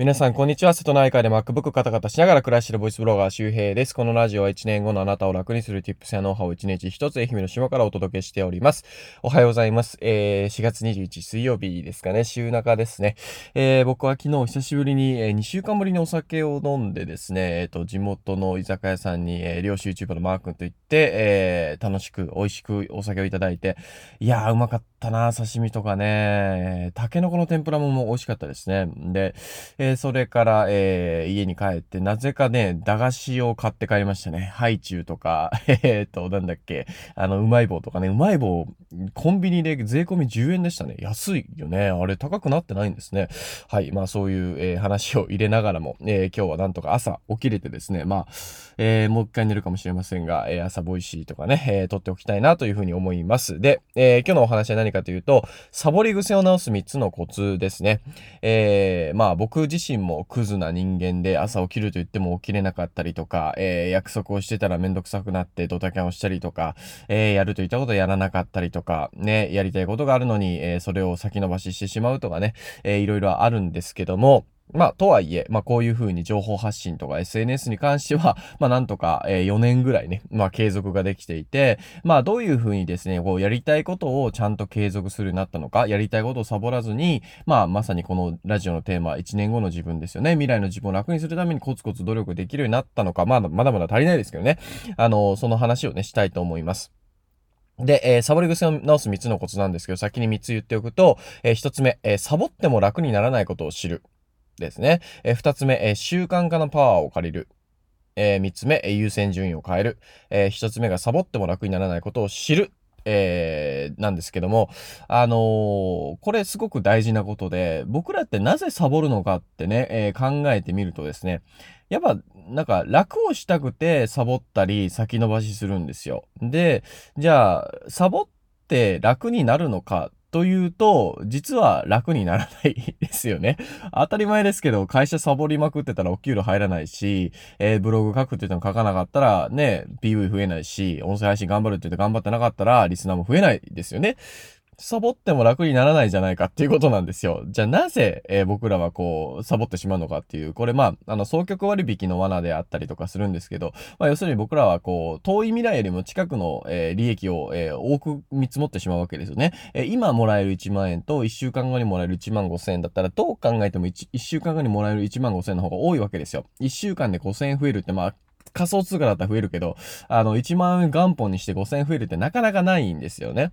皆さん、こんにちは。瀬戸内海で MacBook カタカタしながら暮らしているボイスブロガー周平です。このラジオは1年後のあなたを楽にする Tips やノウハウを1日1つ愛媛の島からお届けしております。おはようございます。えー、4月21日水曜日ですかね。週中ですね。えー、僕は昨日久しぶりに、えー、2週間ぶりにお酒を飲んでですね、え、ー、と、地元の居酒屋さんに、えー、漁師 YouTuber のマー君と行って、えー、楽しく美味しくお酒をいただいて、いやー、うまかったな刺身とかね、タケノコの天ぷらも美味しかったですね。で、えー、それから、えー、家に帰って、なぜかね、駄菓子を買って帰りましたね。ハイチュウとか、えっと、なんだっけ、あの、うまい棒とかね、うまい棒、コンビニで税込み10円でしたね。安いよね。あれ、高くなってないんですね。はい。まあ、そういう、えー、話を入れながらも、えー、今日はなんとか朝起きれてですね、まあ、えー、もう一回寝るかもしれませんが、えー、朝 Voicy とかね、えー、撮っておきたいなというふうに思います。で、えー、今日のお話は何かというと、サボり癖を直す3つのコツですね。えー、まあ、僕自身もクズな人間で朝起きると言っても起きれなかったりとか、えー、約束をしてたらめんどくさくなってドタキャンをしたりとか、えー、やると言ったことやらなかったりとか、ね、やりたいことがあるのに、えー、それを先延ばししてしまうとかね、えー、いろいろあるんですけども、まあ、とはいえ、まあ、こういう風に情報発信とか SNS に関しては、まあ、なんとか、えー、4年ぐらいね、まあ、継続ができていて、まあ、どういう風にですね、こう、やりたいことをちゃんと継続するようになったのか、やりたいことをサボらずに、まあ、まさにこのラジオのテーマ、1年後の自分ですよね。未来の自分を楽にするためにコツコツ努力できるようになったのか、まだ、まだまだ足りないですけどね。あの、その話をね、したいと思います。で、えー、サボり癖を直す3つのコツなんですけど、先に3つ言っておくと、えー、1つ目、えー、サボっても楽にならないことを知る。ですね。えー、つ目、えー、習慣化のパワーを借りる。えー、つ目、えー、優先順位を変える。えー、つ目がサボっても楽にならないことを知る。えー、なんですけども、あのー、これすごく大事なことで、僕らってなぜサボるのかってね、えー、考えてみるとですね、やっぱ、なんか楽をしたくてサボったり先延ばしするんですよ。で、じゃあ、サボって楽になるのかというと、実は楽にならないですよね。当たり前ですけど、会社サボりまくってたらお給料入らないし、えー、ブログ書くって言っても書かなかったらね、PV 増えないし、音声配信頑張るって言って頑張ってなかったら、リスナーも増えないですよね。サボっても楽にならないじゃないかっていうことなんですよ。じゃあなぜ、えー、僕らはこう、サボってしまうのかっていう、これまあ、あの、双極割引の罠であったりとかするんですけど、まあ要するに僕らはこう、遠い未来よりも近くの、えー、利益を、えー、多く見積もってしまうわけですよね。え今もらえる1万円と1週間後にもらえる1万5千円だったら、どう考えても 1, 1週間後にもらえる1万5千円の方が多いわけですよ。1週間で5千円増えるってまあ、仮想通貨だったら増えるけど、あの、1万円元本にして5千円増えるってなかなかないんですよね。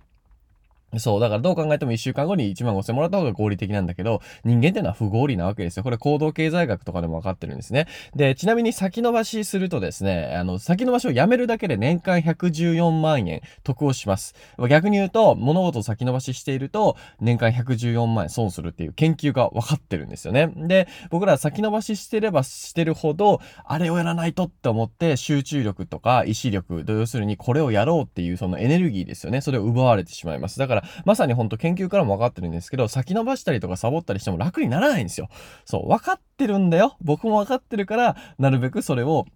そう。だからどう考えても1週間後に1万5千もらった方が合理的なんだけど、人間ってのは不合理なわけですよ。これ行動経済学とかでも分かってるんですね。で、ちなみに先延ばしするとですね、あの、先延ばしをやめるだけで年間114万円得をします。逆に言うと、物事を先延ばししていると、年間114万円損するっていう研究が分かってるんですよね。で、僕ら先延ばししてればしてるほど、あれをやらないとって思って集中力とか意志力、要するにこれをやろうっていうそのエネルギーですよね。それを奪われてしまいます。だからから、まさにほんと研究からも分かってるんですけど、先延ばしたりとかサボったりしても楽にならないんですよ。そう、分かってるんだよ。僕も分かってるから、なるべくそれを、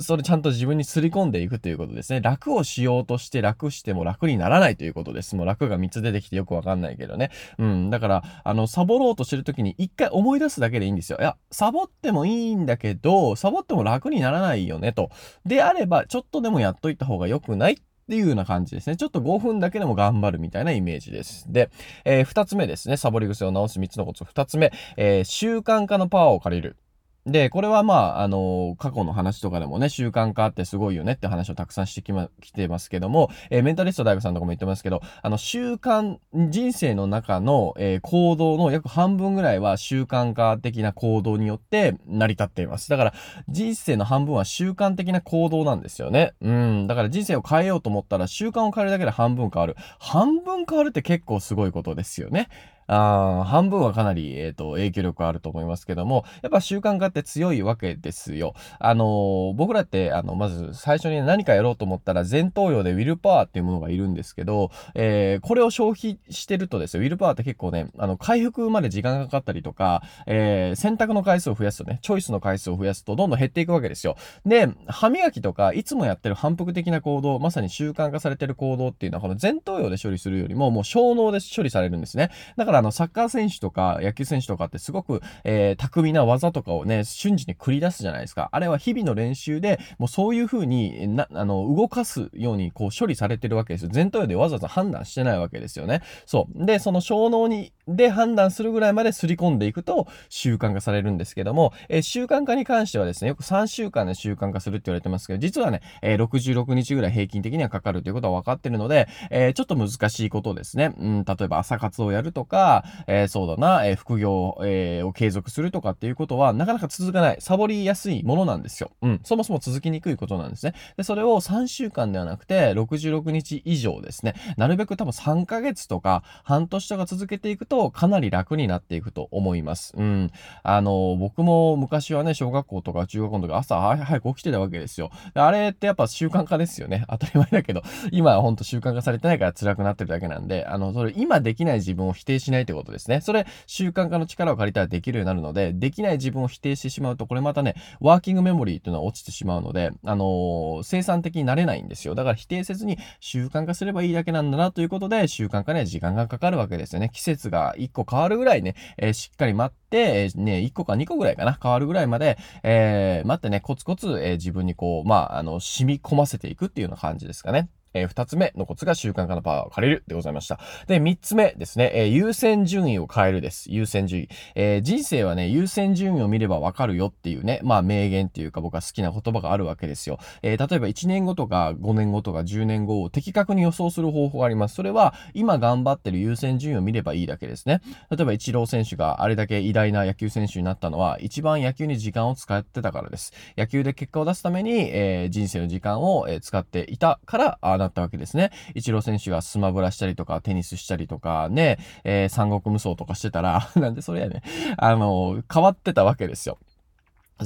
それちゃんと自分にすり込んでいくということですね。楽をしようとして楽しても楽にならないということです。もう楽が3つ出てきてよくわかんないけどね。うん。だから、あの、サボろうとしてるときに一回思い出すだけでいいんですよ。いや、サボってもいいんだけど、サボっても楽にならないよねと。であれば、ちょっとでもやっといた方が良くないっていうような感じですね。ちょっと5分だけでも頑張るみたいなイメージです。で、えー、2つ目ですね。サボり癖を直す3つのコツ。2つ目、えー、習慣化のパワーを借りる。で、これはまあ、あのー、過去の話とかでもね、習慣化ってすごいよねって話をたくさんしてきま、来てますけども、えー、メンタリスト大学さんとかも言ってますけど、あの、習慣、人生の中の、えー、行動の約半分ぐらいは習慣化的な行動によって成り立っています。だから、人生の半分は習慣的な行動なんですよね。うん。だから人生を変えようと思ったら習慣を変えるだけで半分変わる。半分変わるって結構すごいことですよね。あ半分はかなり、え、ー、と、影響力あると思いますけども、やっぱ習慣化って強いわけですよ。あのー、僕らって、あの、まず最初に何かやろうと思ったら、前頭葉でウィルパワーっていうものがいるんですけど、えー、これを消費してるとですよ、ウィルパワーって結構ね、あの、回復まで時間がかかったりとか、えー、選択の回数を増やすとね、チョイスの回数を増やすと、どんどん減っていくわけですよ。で、歯磨きとか、いつもやってる反復的な行動、まさに習慣化されてる行動っていうのは、この前頭葉で処理するよりも、もう小脳で処理されるんですね。だからからあの、サッカー選手とか野球選手とかってすごく、えー、巧みな技とかをね、瞬時に繰り出すじゃないですか。あれは日々の練習で、もうそういう風にな、あの、動かすようにこう処理されてるわけですよ。前頭葉でわざわざ判断してないわけですよね。そう。で、その小脳に、で判断するぐらいまですり込んでいくと習慣化されるんですけども、えー、習慣化に関してはですね、よく3週間で習慣化するって言われてますけど、実はね、えー、66日ぐらい平均的にはかかるということは分かってるので、えー、ちょっと難しいことですね。うん、例えば朝活をやるとか、えー、そうだな、えー、副業、えー、を継続するとかっていうことは、なかなか続かない、サボりやすいものなんですよ。うん、そもそも続きにくいことなんですね。で、それを3週間ではなくて、66日以上ですね、なるべく多分3ヶ月とか、半年とか続けていくと、かなり楽になっていくと思います。うん。あの、僕も昔はね、小学校とか中学校の時朝早く起きてたわけですよ。あれってやっぱ習慣化ですよね。当たり前だけど、今はほんと習慣化されてないから辛くなってるだけなんで、あの、それ今できない自分を否定しないってことですね。それ、習慣化の力を借りたらできるようになるので、できない自分を否定してしまうと、これまたね、ワーキングメモリーっていうのは落ちてしまうので、あのー、生産的になれないんですよ。だから否定せずに習慣化すればいいだけなんだなということで、習慣化には時間がかかるわけですよね。季節が1個変わるぐらいね、えー、しっかり待って、えー、ね、1個か2個ぐらいかな、変わるぐらいまで、えー、待ってね、コツコツ、え、自分にこう、まあ、あの、染み込ませていくっていうような感じですかね。えー、二つ目のコツが習慣化のパワーを借りるでございました。で、三つ目ですね、えー、優先順位を変えるです。優先順位。えー、人生はね、優先順位を見ればわかるよっていうね、まあ名言っていうか僕は好きな言葉があるわけですよ。えー、例えば1年後とか5年後とか10年後を的確に予想する方法があります。それは今頑張ってる優先順位を見ればいいだけですね。例えばイチロー選手があれだけ偉大な野球選手になったのは一番野球に時間を使ってたからです。野球で結果を出すために、えー、人生の時間を、使っていたからあだったわけですね。イチロー選手がスマブラしたりとか、テニスしたりとか、ね、えー、三国無双とかしてたら、なんでそれやね、あの、変わってたわけですよ。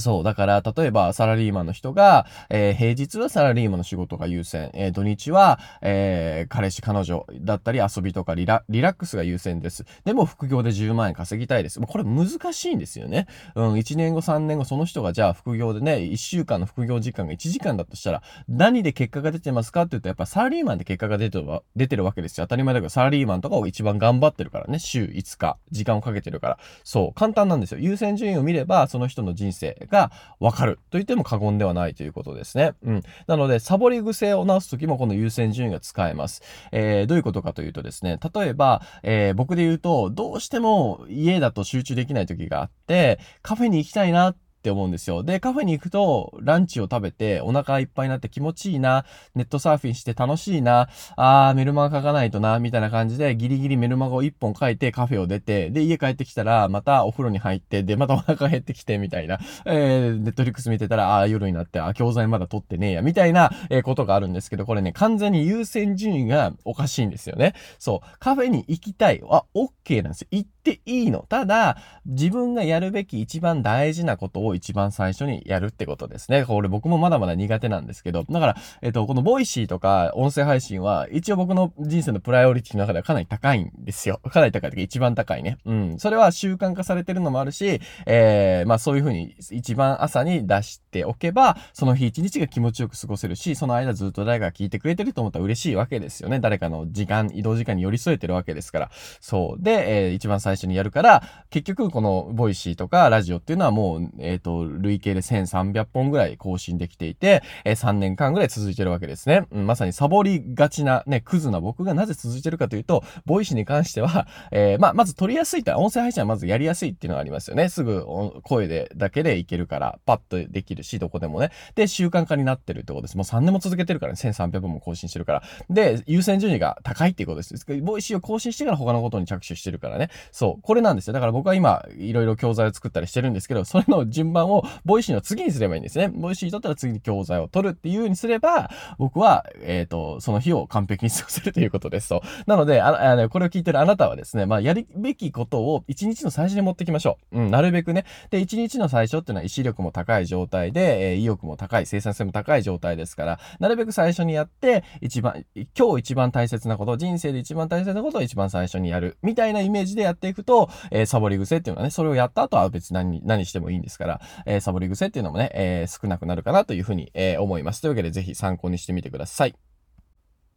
そう。だから、例えば、サラリーマンの人が、えー、平日はサラリーマンの仕事が優先、えー、土日は、えー、彼氏、彼女だったり遊びとかリラックスが優先です。でも、副業で10万円稼ぎたいです。もうこれ難しいんですよね。うん、1年後、3年後、その人がじゃあ副業でね、1週間の副業時間が1時間だとしたら、何で結果が出てますかって言うと、やっぱサラリーマンで結果が出てる出てるわけですよ。当たり前だけど、サラリーマンとかを一番頑張ってるからね、週5日、時間をかけてるから。そう、簡単なんですよ。優先順位を見れば、その人の人生がわかると言っても過言ではないということですね。うん。なので、サボり癖を直すときもこの優先順位が使えます。えー、どういうことかというとですね、例えば、えー、僕で言うと、どうしても家だと集中できない時があって、カフェに行きたいなってって思うんですよ。で、カフェに行くと、ランチを食べて、お腹いっぱいになって気持ちいいな、ネットサーフィンして楽しいな、あー、メルマガ書かないとな、みたいな感じで、ギリギリメルマガを1本書いてカフェを出て、で、家帰ってきたら、またお風呂に入って、で、またお腹減ってきて、みたいな、えー、ネットリックス見てたら、あー、夜になって、あ、教材まだ取ってねえや、みたいな、えー、ことがあるんですけど、これね、完全に優先順位がおかしいんですよね。そう。カフェに行きたい。あ、OK なんですよ。ていいの。ただ、自分がやるべき一番大事なことを一番最初にやるってことですね。これ僕もまだまだ苦手なんですけど、だから、えっと、この Voicy とか音声配信は、一応僕の人生のプライオリティの中ではかなり高いんですよ。かなり高いというか一番高いね。うん。それは習慣化されてるのもあるし、えー、まあそういうふうに一番朝に出しておけば、その日一日が気持ちよく過ごせるし、その間ずっと誰かが聞いてくれてると思ったら嬉しいわけですよね。誰かの時間、移動時間に寄り添えてるわけですから。そう。で、えー、一番最初にやるから、結局この Voicy とかラジオっていうのはもう、えっ、ー、と、累計で1300本ぐらい更新できていて、えー、3年間ぐらい続いてるわけですね。まさにサボりがちな、ね、クズな僕がなぜ続いてるかというと、 Voicy に関しては、えー、まあ、まず録りやすいと、音声配信はまずやりやすいっていうのがありますよね。すぐ声で、だけでいけるから、パッとできるし、しどこでもね。で、習慣化になってるってことです。もう3年も続けてるからね、1300本も更新してるから。で、優先順位が高いっていうことです。 Voicy を更新してから他のことに着手してるからね。そう。これなんですよ。だから僕は今、いろいろ教材を作ったりしてるんですけど、それの順番を Voicy の次にすればいいんですね。 Voicy だったら次に教材を撮るっていう風にすれば、僕は、えっ、ー、と、その日を完璧に過ごせるということです。そう。なので、ああの、これを聞いてるあなたはですね、まあ、やるべきことを一日の最初に持ってきましょう。うん、なるべくね。で、一日の最初っていうのは意志力も高い状態で、えー、意欲も高い、生産性も高い状態ですから、なるべく最初にやって、一番、今日一番大切なこと、人生で一番大切なことを一番最初にやる。みたいなイメージでやっていくと、えー、サボり癖っていうのはね、それをやった後は別に何、何してもいいんですから、えー、サボり癖っていうのもね、え、少なくなるかなというふうに、え、思います。というわけで、ぜひ参考にしてみてください。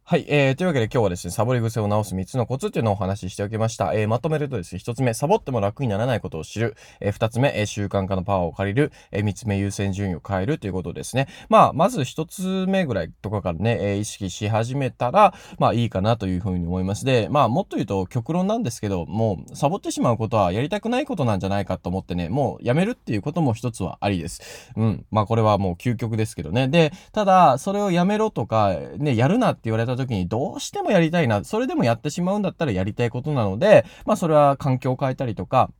はい。えー、というわけで今日はですね、サボり癖を直す3つのコツっていうのをお話ししておきました。えー、まとめるとですね、1つ目、サボっても楽にならないことを知る。えー、2つ目、えー、習慣化のパワーを借りる。えー、3つ目、優先順位を変えるということですね。まあ、まず1つ目ぐらいとかからね、えー、意識し始めたら、まあいいかなというふうに思います。で、まあ、もっと言うと極論なんですけど、もう、サボってしまうことはやりたくないことなんじゃないかと思ってね、もうやめるっていうことも一つはありです。うん。まあ、これはもう究極ですけどね。で、ただ、それをやめろとか、ね、やるなって言われた時にどうしてもやりたいな、それでもやってしまうんだったらやりたいことなので、まあそれは環境を変えたりとか、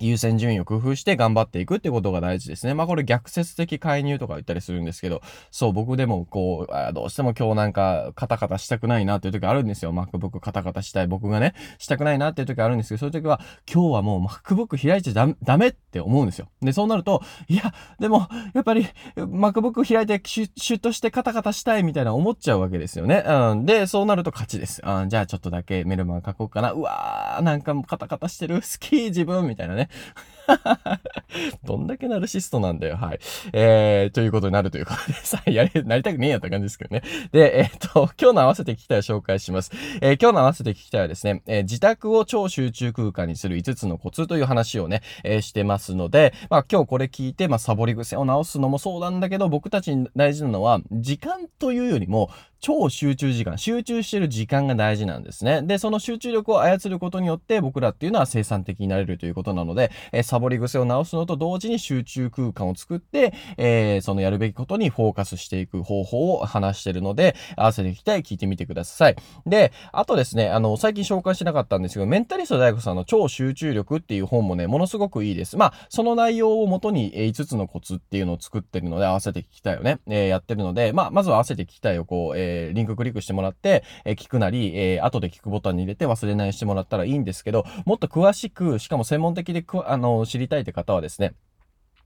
優先順位を工夫して頑張っていくってことが大事ですね。まあこれ逆説的介入とか言ったりするんですけど、そう僕でもこう、どうしても今日なんかカタカタしたくないなっていう時あるんですよ。MacBook カタカタしたい僕がね、したくないなっていう時あるんですけど、そういう時は今日はもう MacBook 開いちゃダメって思うんですよ。で、そうなると、いや、でもやっぱり MacBook 開いてシュッとしてカタカタしたいみたいな思っちゃうわけですよね。うん。で、そうなると勝ちです。うん、じゃあちょっとだけメルマガ書こうかな。うわー、なんかカタカタしてる。好き自分みたいなね。ね。どんだけナルシストなんだよ。はい。えー、ということになるということでさ、やれ、なりたくねえやった感じですけどね。で、えっ、と、今日の合わせて聞きたい紹介します。えー、今日の合わせて聞きたいはですね、えー、自宅を超集中空間にする5つのコツという話をね、えー、してますので、まあ今日これ聞いて、まあサボり癖を直すのもそうなんだけど、僕たちに大事なのは、時間というよりも、超集中時間、集中してる時間が大事なんですね。で、その集中力を操ることによって僕らっていうのは生産的になれるということなので、えー、サボり癖を直すのと同時に集中空間を作って、えー、そのやるべきことにフォーカスしていく方法を話してるので、合わせていきたい聞いてみてください。で、あとですね、あの、最近紹介してなかったんですけど、メンタリスト大悟さんの超集中力っていう本もね、ものすごくいいです。まあ、その内容をもとに、え、5つのコツっていうのを作ってるので、合わせて聞きたいよね、えー、やってるので、まあ、まずは合わせて聞きたいをこう、えー、リンククリックしてもらって、え、聞くなり、え、後で聞くボタンに入れて忘れないしてもらったらいいんですけど、もっと詳しく、しかも専門的でく、あの、知りたいって方はですね、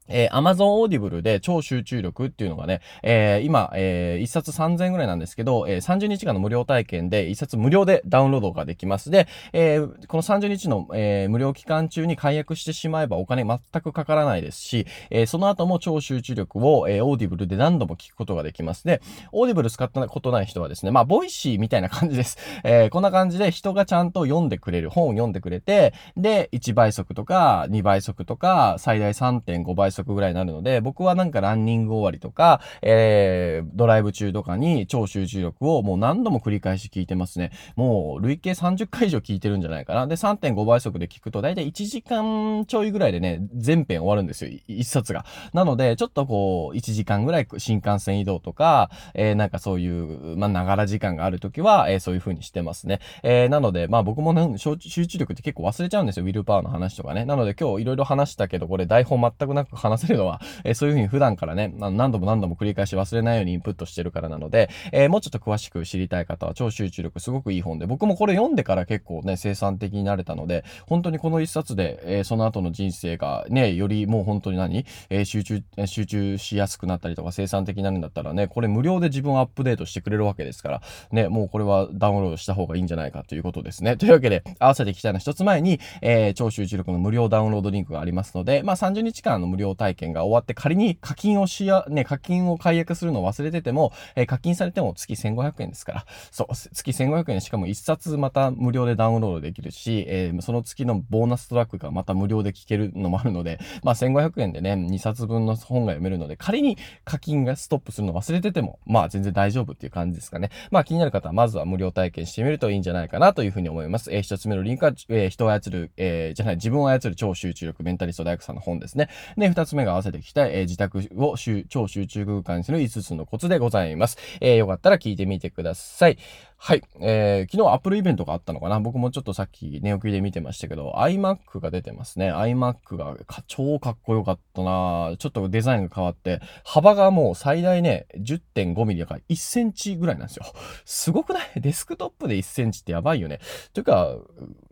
えー、Amazon Audible で超集中力っていうのがね、えー、今、えー、1冊3000円ぐらいなんですけど、えー、30日間の無料体験で1冊無料でダウンロードができます。で、えー、この30日の、えー、無料期間中に解約してしまえばお金全くかからないですし、えー、その後も超集中力を、えー、Audible で何度も聞くことができます。で、Audible 使ったことない人はですね、まあ、 Voicy みたいな感じです。えー、こんな感じで人がちゃんと読んでくれる、本を読んでくれて、で、1倍速とか2倍速とか、最大3.5倍速ぐらいになるので、僕はなんかランニング終わりとか、えー、ドライブ中とかに超集中力をもう何度も繰り返し聞いてますね。もう累計30回以上聞いてるんじゃないかな。で、3.5倍速で聞くと大体1時間ちょいぐらいでね、全編終わるんですよ。1冊が。なので、ちょっとこう、1時間ぐらい新幹線移動とか、えー、なんかそういう、まあ、ながら時間があるときは、えー、そういう風にしてますね。えー、なので、まあ僕もね、集中力って結構忘れちゃうんですよ。ウィルパワーの話とかね。なので今日いろいろ話したけど、これ台本全くなく話話せるのは、えー、そういう風に普段からね、何度も何度も繰り返し忘れないようにインプットしてるからなので、えー、もうちょっと詳しく知りたい方は超集中力すごくいい本で、僕もこれ読んでから結構ね、生産的になれたので、本当にこの一冊で、えー、その後の人生がね、よりもう本当に何、えー、集中、集中しやすくなったりとか生産的になるんだったらね、これ無料で自分をアップデートしてくれるわけですから、ね、もうこれはダウンロードした方がいいんじゃないかということですね。というわけで、合わせていきたいの一つ前に、えー、超集中力の無料ダウンロードリンクがありますので、まあ30日間の無料体験が終わって仮に課金をしや、ね、課金を解約するのを忘れてても、えー、課金されても月1500円ですから、そう、月1500円しかも1冊また無料でダウンロードできるし、えー、その月のボーナストラックがまた無料で聞けるのもあるので、まあ1500円でね、2冊分の本が読めるので、仮に課金がストップするの忘れてても、まあ全然大丈夫っていう感じですかね。まあ気になる方はまずは無料体験してみるといいんじゃないかなというふうに思います。えー、一つ目のリンクは、えー、人を操る、えー、じゃない、自分を操る超集中力メンタリスト大工さんの本ですね。で、二つ目が合わせて聞きたい、えー、自宅を超集中空間にする5つのコツでございます。えー、よかったら聞いてみてください。はい。えー、昨日アップルイベントがあったのかな僕もちょっとさっき寝起きで見てましたけど、iMac が出てますね。iMac が超かっこよかったなちょっとデザインが変わって、幅がもう最大ね、10.5ミリだから1センチぐらいなんですよ。すごくない？デスクトップで1センチってやばいよね。というか、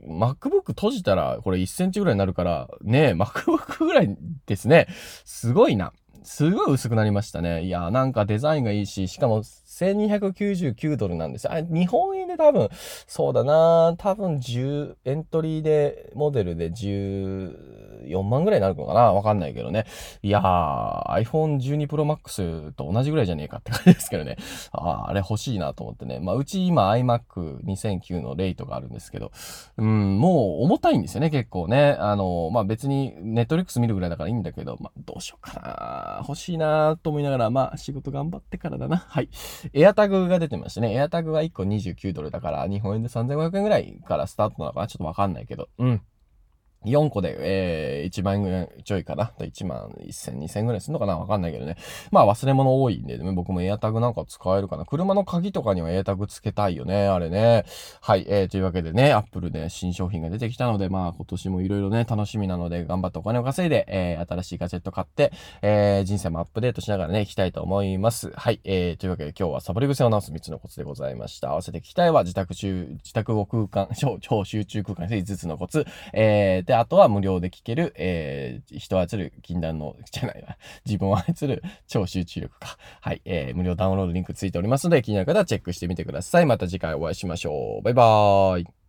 MacBook 閉じたらこれ1センチぐらいになるから、ね MacBook ぐらいですね。すごいな。すごい薄くなりましたね。いや、なんかデザインがいいし、しかも1299ドルなんですよ。あ、日本円で多分、そうだな多分10、エントリーで、モデルで10 4万ぐらいになるのかな？わかんないけどね。いやー、iPhone 12 Pro Max と同じぐらいじゃねえかって感じですけどね。ああれ欲しいなと思ってね。まあ、うち今 iMac 2009のレイトがあるんですけど、うん、もう重たいんですよね、結構ね。あの、まあ、別に Netflix 見るぐらいだからいいんだけど、まあ、どうしようかな。欲しいなと思いながら、まあ、仕事頑張ってからだな。はい。エアタグが出てましたね。エアタグが1個29ドルだから、日本円で3500円ぐらいからスタートなのかな？ちょっとわかんないけど。うん。4個で、えー、1万円ぐらいちょいかな？1万1000、2000ぐらいするのかな？わかんないけどね。まあ忘れ物多いんで、ね、僕もエアタグなんか使えるかな？車の鍵とかにはエアタグつけたいよね。あれね。はい。えー、というわけでね、アップルで新商品が出てきたので、まあ今年もいろいろね、楽しみなので、頑張ってお金を稼いで、えー、新しいガジェット買って、えー、人生もアップデートしながらね、行きたいと思います。はい。えー、というわけで今日はサボり癖を直す3つのコツでございました。合わせて聞きたいは自宅中、自宅を空間、超、超集中空間に5つのコツ。えー、で、あとは無料で聞ける、えー、人を操る禁断の、じゃないわ、自分を操る超集中力か。はい、えー、無料ダウンロードリンクついておりますので、気になる方はチェックしてみてください。また次回お会いしましょう。バイバーイ。